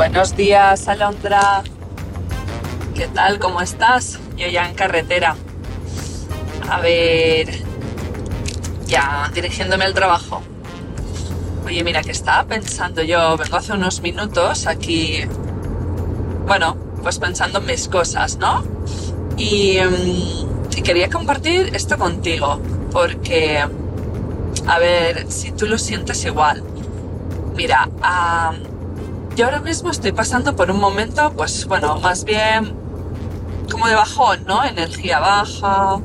Buenos días, Alondra. ¿Qué tal? ¿Cómo estás? Yo ya en carretera. A ver, ya dirigiéndome al trabajo. Oye, mira, que estaba pensando yo, vengo hace unos minutos aquí, bueno, pues pensando en mis cosas, ¿no? Y, mm, y quería compartir esto contigo, porque, a ver, si tú lo sientes igual. Mira, ah, yo ahora mismo estoy pasando por un momento, pues bueno, más bien como de bajón, ¿no? Energía baja,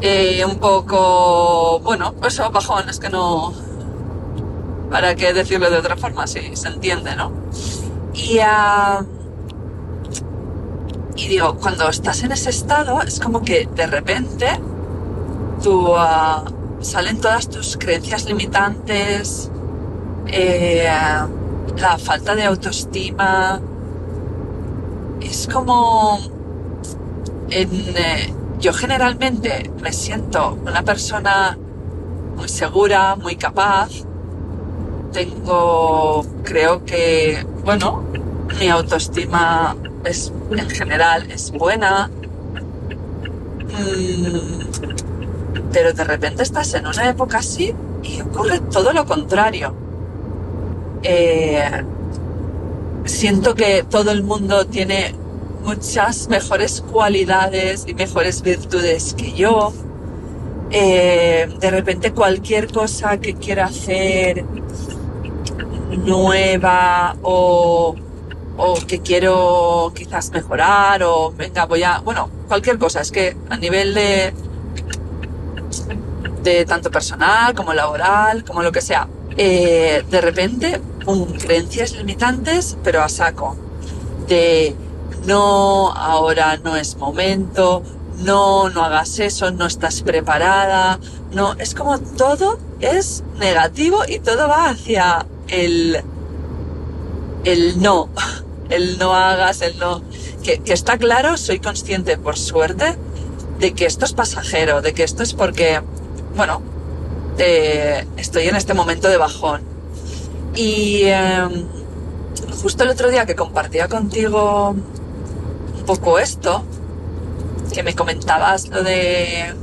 eh, un poco, bueno, eso, bajón, es que no, ¿para qué decirlo de otra forma? Sí, se entiende, ¿no? Y, ah, y digo, cuando estás en ese estado, es como que de repente tú, ah, salen todas tus creencias limitantes, eh, la falta de autoestima. Es como... Eh, yo generalmente me siento una persona muy segura, muy capaz. Tengo, creo que, bueno, mi autoestima es, en general es buena. Mm, pero de repente estás en una época así y ocurre todo lo contrario. Eh, siento que todo el mundo tiene muchas mejores cualidades y mejores virtudes que yo. Eh, de repente cualquier cosa que quiera hacer nueva o, o que quiero quizás mejorar o venga voy a bueno cualquier cosa es que a nivel de de tanto personal como laboral como lo que sea eh, de repente creencias limitantes pero a saco de no, ahora no es momento, no, no hagas eso, no estás preparada, no, es como todo es negativo y todo va hacia el, el no, el no hagas, el no, que, que está claro, soy consciente por suerte de que esto es pasajero, de que esto es porque, bueno, eh, estoy en este momento de bajón. Y eh, justo el otro día que compartía contigo poco esto, que me comentabas lo de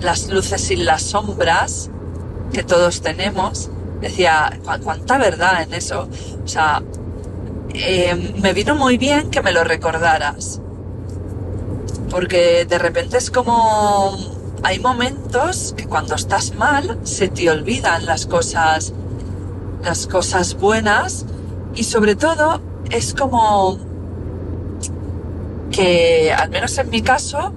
las luces y las sombras que todos tenemos, decía, cuánta verdad en eso. O sea, eh, me vino muy bien que me lo recordaras. Porque de repente es como hay momentos que cuando estás mal se te olvidan las cosas, las cosas buenas y sobre todo es como que, al menos en mi caso,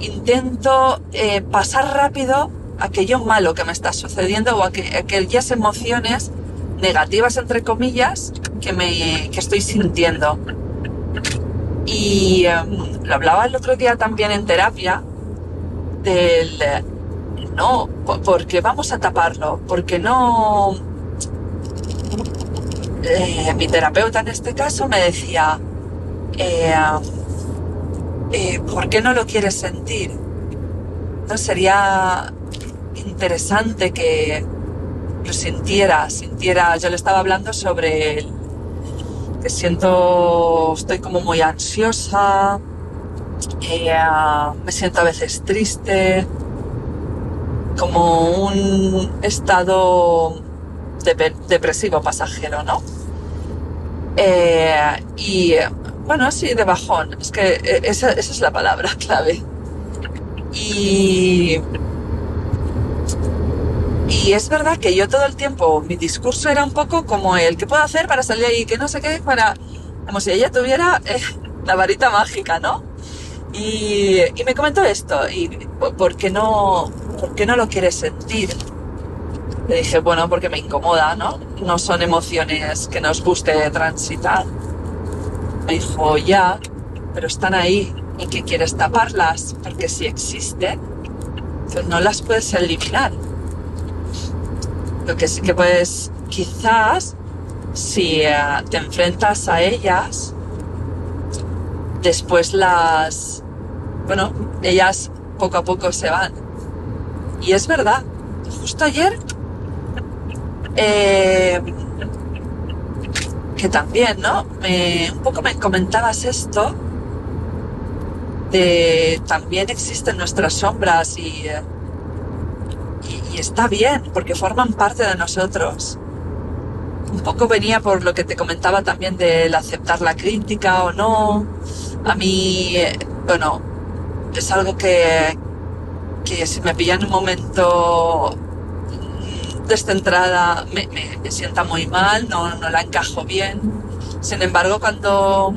intento eh, pasar rápido aquello malo que me está sucediendo o aquellas emociones negativas, entre comillas, que, me, que estoy sintiendo. Y em, lo hablaba el otro día también en terapia del no, porque vamos a taparlo, porque no... Eh, mi terapeuta en este caso me decía, eh, eh, ¿por qué no lo quieres sentir? ¿No sería interesante que lo sintiera, sintiera, yo le estaba hablando sobre que siento, estoy como muy ansiosa, me siento a veces triste, como un estado depresivo pasajero, ¿no? Eh, y bueno, sí, de bajón. Es que eh, esa, es la palabra clave. Y. Y es verdad que yo todo el tiempo, mi discurso era un poco como el que puedo hacer para salir ahí, que no sé qué, para. Como si ella tuviera eh, la varita mágica, ¿no? Y, y, me comentó esto, y ¿por qué no, por qué no lo quieres sentir? Le dije, bueno, porque me incomoda, ¿no? No son emociones que nos guste transitar. Me dijo, ya, pero están ahí y que quieres taparlas, porque si existen, pues no las puedes eliminar. Lo que sí que puedes, quizás, si eh, te enfrentas a ellas, después las, bueno, ellas poco a poco se van. Y es verdad, justo ayer, eh, que también, ¿no? Un poco me comentabas esto, de también existen nuestras sombras y, y, y está bien, porque forman parte de nosotros. Un poco venía por lo que te comentaba también del aceptar la crítica o no. A mí, bueno, es algo que, que si me pilla en un momento descentrada me, me, me sienta muy mal, no, no la encajo bien. Sin embargo, cuando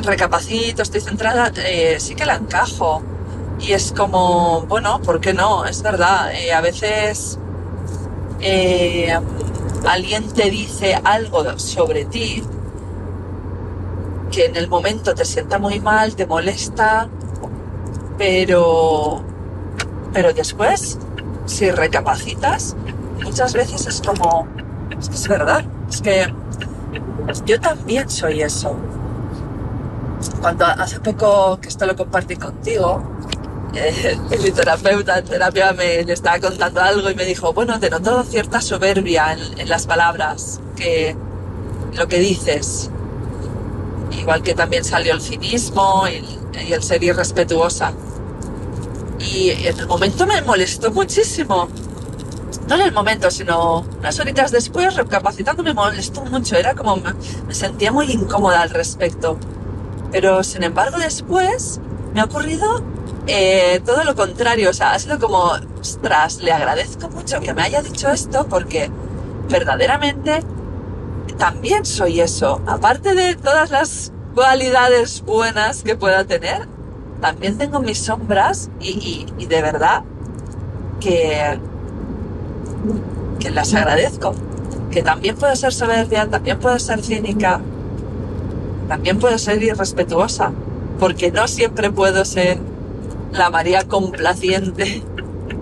recapacito, estoy centrada, eh, sí que la encajo. Y es como, bueno, ¿por qué no? Es verdad, eh, a veces eh, alguien te dice algo sobre ti que en el momento te sienta muy mal, te molesta, pero, pero después, si recapacitas, muchas veces es como, es verdad, es que yo también soy eso. Cuando hace poco, que esto lo compartí contigo, eh, mi terapeuta en terapia me estaba contando algo y me dijo, bueno, te noto cierta soberbia en, en las palabras, que lo que dices, igual que también salió el cinismo y, y el ser irrespetuosa. Y en el momento me molestó muchísimo. No en el momento, sino unas horitas después, recapacitando, me molestó mucho. Era como, me, sentía muy incómoda al respecto. Pero sin embargo, después me ha ocurrido eh, todo lo contrario. O sea, ha sido como, ostras, le agradezco mucho que me haya dicho esto porque verdaderamente también soy eso. Aparte de todas las cualidades buenas que pueda tener, también tengo mis sombras y, de verdad que, que las agradezco. Que también puedo ser soberbia, también puedo ser cínica, también puedo ser irrespetuosa, porque no siempre puedo ser la María complaciente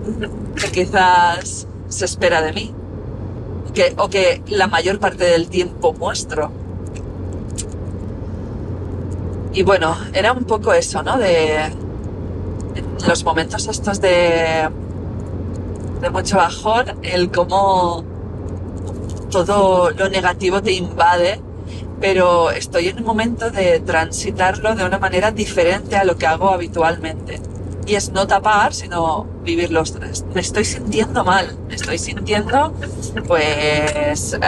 que quizás se espera de mí, que, o que la mayor parte del tiempo muestro. Y bueno, era un poco eso, ¿no? De los momentos estos de, de mucho bajón, el cómo todo lo negativo te invade, pero estoy en un momento de transitarlo de una manera diferente a lo que hago habitualmente. Y es no tapar, sino vivir los tres. Me estoy sintiendo mal, me estoy sintiendo, pues uh,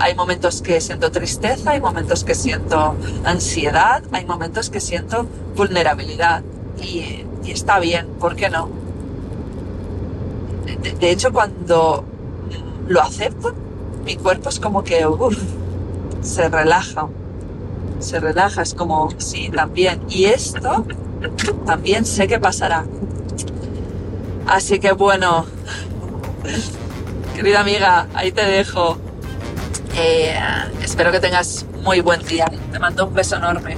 hay momentos que siento tristeza, hay momentos que siento ansiedad, hay momentos que siento vulnerabilidad. Y, está bien, ¿por qué no? De, hecho, cuando lo acepto, mi cuerpo es como que se relaja, se relaja, es como, sí, también. Y esto también sé que pasará. Así que bueno, querida amiga, ahí te dejo. Eh, espero que tengas muy buen día. Te mando un beso enorme.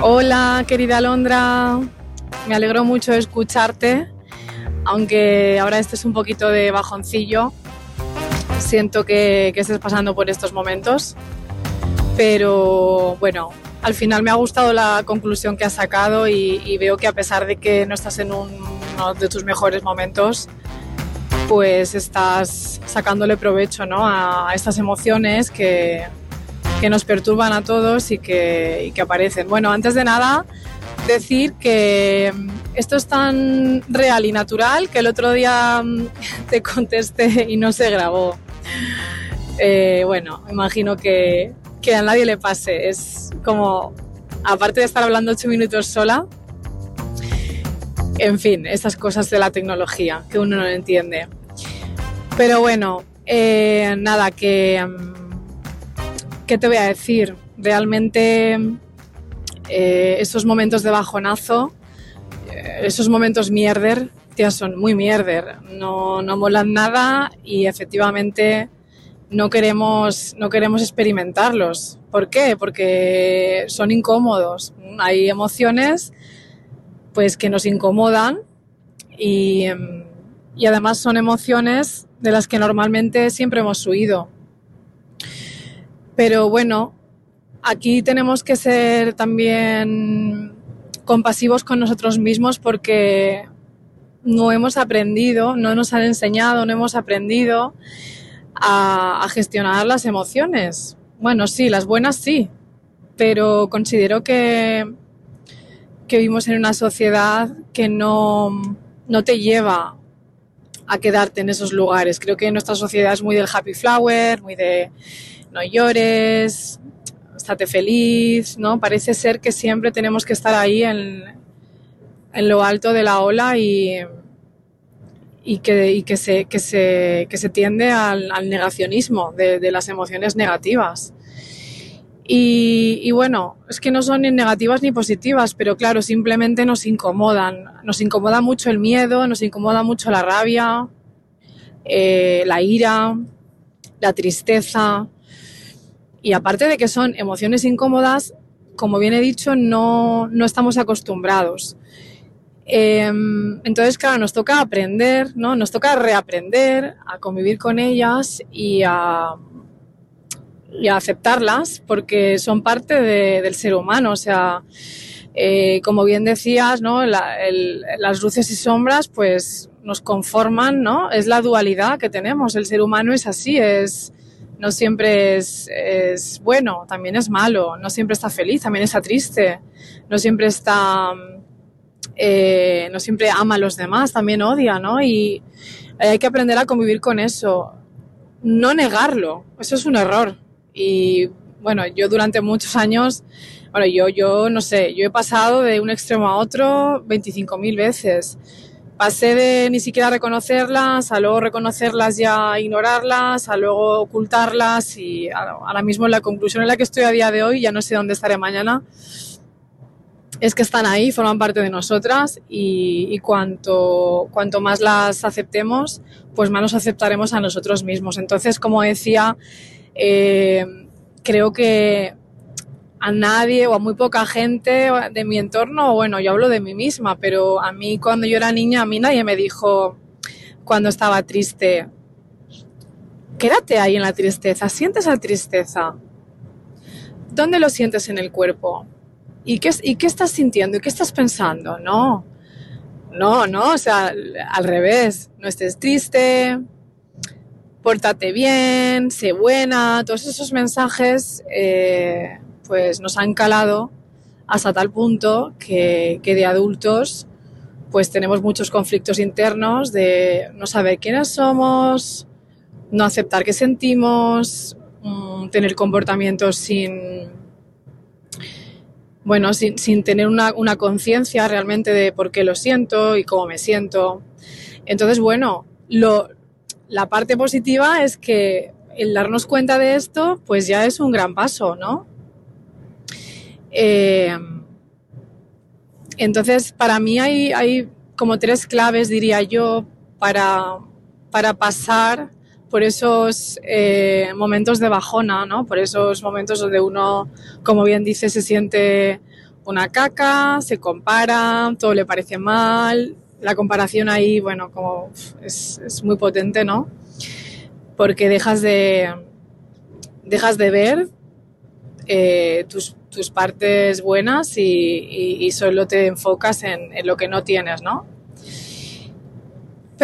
Hola, querida Alondra. Me alegro mucho de escucharte, aunque ahora estés un poquito de bajoncillo. Siento que, estés pasando por estos momentos, pero bueno, al final me ha gustado la conclusión que has sacado y, veo que a pesar de que no estás en un, uno de tus mejores momentos, pues estás sacándole provecho ¿no? a, estas emociones que, que, nos perturban a todos y que, y que aparecen. Bueno, antes de nada, decir que esto es tan real y natural que el otro día te contesté y no se grabó. Eh, bueno, imagino que, que, a nadie le pase. Es como, aparte de estar hablando ocho minutos sola, en fin, estas cosas de la tecnología que uno no entiende. Pero bueno, eh, nada, que... ¿Qué te voy a decir? Realmente eh, esos momentos de bajonazo, esos momentos mierder son muy mierder, no, no molan nada y efectivamente no queremos, no queremos experimentarlos. ¿Por qué? Porque son incómodos. Hay emociones pues que nos incomodan y, y además son emociones de las que normalmente siempre hemos huido. Pero bueno, aquí tenemos que ser también compasivos con nosotros mismos porque no hemos aprendido, no nos han enseñado, no hemos aprendido a, gestionar las emociones. Bueno, sí, las buenas sí, pero considero que, que vivimos en una sociedad que no, no te lleva a quedarte en esos lugares. Creo que nuestra sociedad es muy del happy flower, muy de no llores, estate feliz, ¿no? Parece ser que siempre tenemos que estar ahí en, en lo alto de la ola y, que, se, que, se, tiende al, negacionismo de, las emociones negativas. Y, bueno, es que no son ni negativas ni positivas, pero claro, simplemente nos incomodan. Nos incomoda mucho el miedo, nos incomoda mucho la rabia, eh, la ira, la tristeza. Y aparte de que son emociones incómodas, como bien he dicho, no estamos acostumbrados. Em, entonces, claro, nos toca aprender, ¿no? Nos toca reaprender a convivir con ellas y a, y a aceptarlas porque son parte de, del ser humano. O sea, eh, como bien decías, ¿no? Las luces y sombras, pues nos conforman, ¿no? Es la dualidad que tenemos. El ser humano es así, es, no siempre es bueno, también es malo, no siempre está feliz, también está triste, no siempre está eh, no siempre ama a los demás, también odia, ¿no? Y hay que aprender a convivir con eso, no negarlo, eso es un error. Y bueno, yo durante muchos años, bueno, yo, yo no sé, yo he pasado de un extremo a otro 25.000 veces. Pasé de ni siquiera reconocerlas, a luego reconocerlas ya ignorarlas, a luego ocultarlas y ahora mismo la conclusión en la que estoy a día de hoy, ya no sé dónde estaré mañana, es que están ahí, forman parte de nosotras y, cuanto, cuanto más las aceptemos, pues más nos aceptaremos a nosotros mismos. Entonces, como decía, eh, creo que a nadie o a muy poca gente de mi entorno, bueno, yo hablo de mí misma, pero a mí cuando yo era niña, a mí nadie me dijo cuando estaba triste, quédate ahí en la tristeza, sientes la tristeza. ¿Dónde lo sientes en el cuerpo? ¿Y qué, ¿y qué estás sintiendo? ¿Y qué estás pensando? No, no, no, o sea, al revés, no estés triste, pórtate bien, sé buena, todos esos mensajes eh, pues nos han calado hasta tal punto que, que, de adultos pues tenemos muchos conflictos internos de no saber quiénes somos, no aceptar qué sentimos, mmm, tener comportamientos sin bueno, sin, sin tener una, una conciencia realmente de por qué lo siento y cómo me siento. Entonces, bueno, lo, la parte positiva es que el darnos cuenta de esto, pues ya es un gran paso, ¿no? Eh, entonces, para mí hay, hay como tres claves, diría yo, para, para pasar por esos eh, momentos de bajona, ¿no? Por esos momentos donde uno, como bien dice, se siente una caca, se compara, todo le parece mal. La comparación ahí, bueno, como es, muy potente, ¿no? Porque dejas de, dejas de ver eh, tus, tus, partes buenas y solo te enfocas en, en, lo que no tienes, ¿no?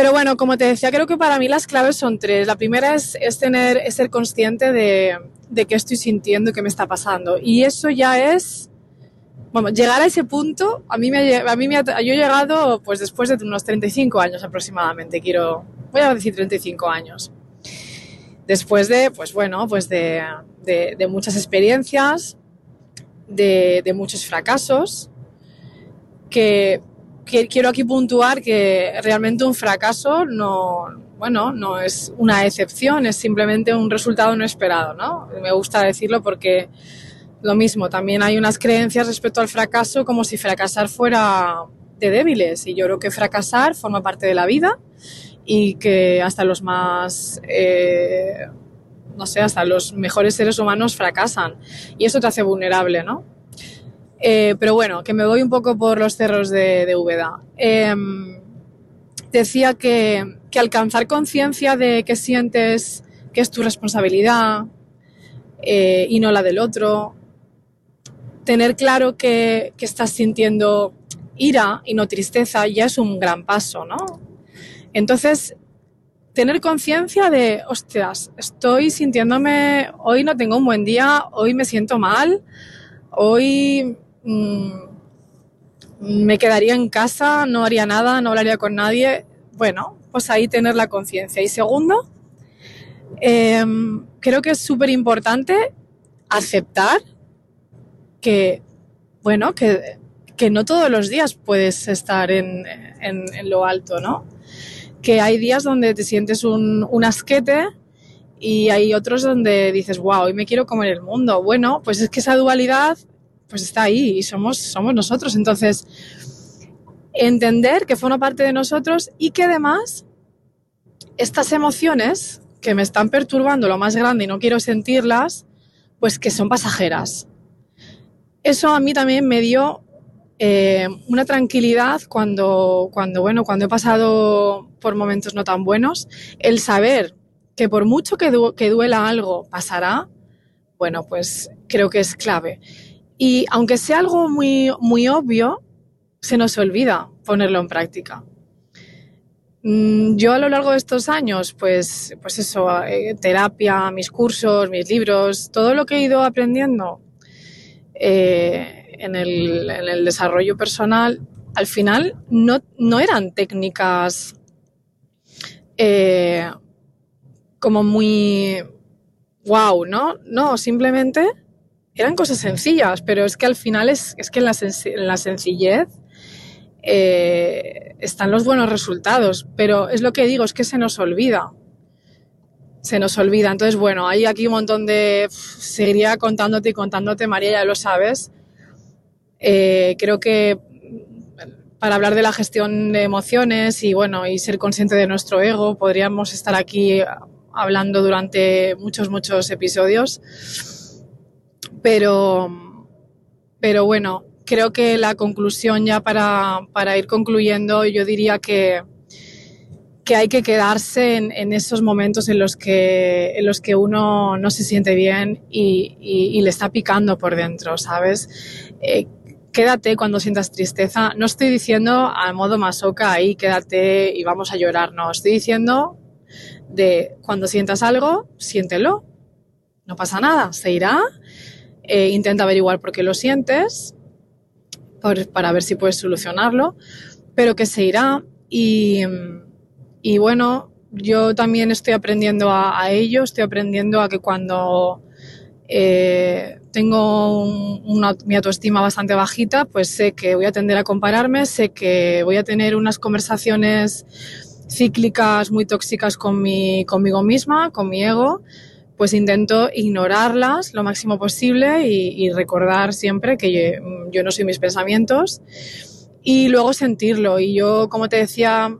Pero bueno, como te decía, creo que para mí las claves son tres. La primera es, es tener, es ser consciente de, de qué estoy sintiendo y qué me está pasando. Y eso ya es, bueno, llegar a ese punto, a mí me, a mí me yo he llegado pues después de unos 35 años aproximadamente, quiero, voy a decir 35 años. Después de, pues bueno, pues de, de, de muchas experiencias, de, de muchos fracasos, que quiero aquí puntuar que realmente un fracaso no, bueno, no es una excepción, es simplemente un resultado no esperado, ¿no? Me gusta decirlo porque lo mismo, también hay unas creencias respecto al fracaso como si fracasar fuera de débiles y yo creo que fracasar forma parte de la vida y que hasta los más, eh, no sé, hasta los mejores seres humanos fracasan y eso te hace vulnerable, ¿no? Eh, pero bueno, que me voy un poco por los cerros de, de Úbeda. Em, decía que, alcanzar conciencia de que sientes que es tu responsabilidad eh, y no la del otro, tener claro que, que estás sintiendo ira y no tristeza ya es un gran paso, ¿no? Entonces, tener conciencia de, hostias, estoy sintiéndome, hoy no tengo un buen día, hoy me siento mal, hoy mmm, me quedaría en casa, no haría nada, no hablaría con nadie. Bueno, pues ahí tener la conciencia. Y segundo, eh, creo que es súper importante aceptar que, bueno, que, que, no todos los días puedes estar en, en, en, lo alto, ¿no? Que hay días donde te sientes un, un asquete y hay otros donde dices, wow, hoy me quiero comer el mundo. Bueno, pues es que esa dualidad pues está ahí y somos, somos nosotros. Entonces, entender que forma parte de nosotros y que además estas emociones que me están perturbando lo más grande y no quiero sentirlas, pues que son pasajeras. Eso a mí también me dio eh, una tranquilidad cuando, cuando, bueno, cuando he pasado por momentos no tan buenos, el saber que por mucho que, du que duela algo pasará, bueno, pues creo que es clave. Y aunque sea algo muy, muy obvio, se nos olvida ponerlo en práctica. Mm, yo a lo largo de estos años, pues, pues eso, eh, terapia, mis cursos, mis libros, todo lo que he ido aprendiendo eh, en, el, en, el, desarrollo personal, al final no, no eran técnicas eh, como muy wow, ¿no? No, simplemente eran cosas sencillas, pero es que al final es, es que en la, en la sencillez eh, están los buenos resultados, pero es lo que digo, es que se nos olvida. Se nos olvida. Entonces, bueno, hay aquí un montón de... seguiría contándote y contándote, María, ya lo sabes. Eh, creo que para hablar de la gestión de emociones y bueno, y ser consciente de nuestro ego, podríamos estar aquí hablando durante muchos, muchos episodios. Pero, pero bueno, creo que la conclusión ya para, para ir concluyendo, yo diría que, que hay que quedarse en, esos momentos en los, que, en los que uno no se siente bien y le está picando por dentro, ¿sabes? Eh, quédate cuando sientas tristeza. No estoy diciendo a modo masoca ahí, quédate y vamos a llorar, no. Estoy diciendo de cuando sientas algo, siéntelo. No pasa nada, se irá eh, intenta averiguar por qué lo sientes, para ver si puedes solucionarlo, pero que se irá. Y, bueno, yo también estoy aprendiendo a, ello, estoy aprendiendo a que cuando eh, tengo mi autoestima bastante bajita, pues sé que voy a tender a compararme, sé que voy a tener unas conversaciones cíclicas muy tóxicas con mi, conmigo misma, con mi ego, pues intento ignorarlas lo máximo posible y, recordar siempre que yo, yo, no soy mis pensamientos y luego sentirlo. Y yo, como te decía,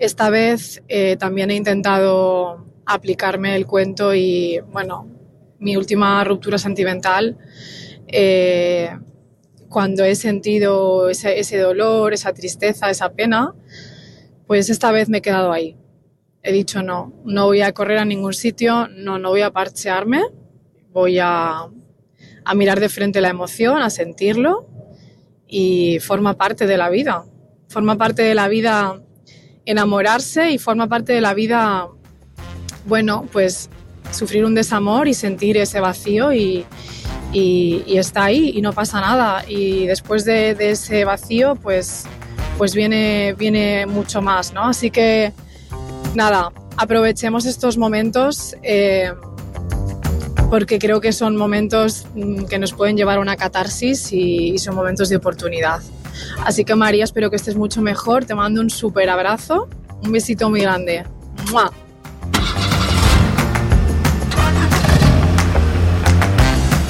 esta vez eh, también he intentado aplicarme el cuento y, bueno, mi última ruptura sentimental, eh, cuando he sentido ese, ese dolor, esa tristeza, esa pena, pues esta vez me he quedado ahí he dicho no, no voy a correr a ningún sitio, no, no voy a parchearme, voy a, a mirar de frente la emoción, a sentirlo y forma parte de la vida. Forma parte de la vida enamorarse y forma parte de la vida, bueno, pues sufrir un desamor y sentir ese vacío y, y, y está ahí y no pasa nada. Y después de, de ese vacío, pues, pues viene, viene mucho más, ¿no? Así que nada, aprovechemos estos momentos eh, porque creo que son momentos mm, que nos pueden llevar a una catarsis y, son momentos de oportunidad. Así que María, espero que estés mucho mejor. Te mando un súper abrazo, un besito muy grande. ¡Mua!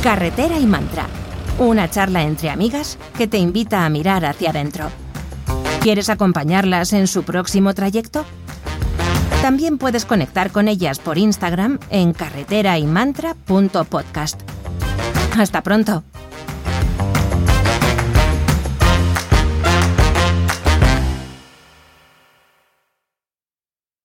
Carretera y Mantra, una charla entre amigas que te invita a mirar hacia adentro. ¿Quieres acompañarlas en su próximo trayecto? También puedes conectar con ellas por Instagram en carreteraymantra.podcast. Hasta pronto.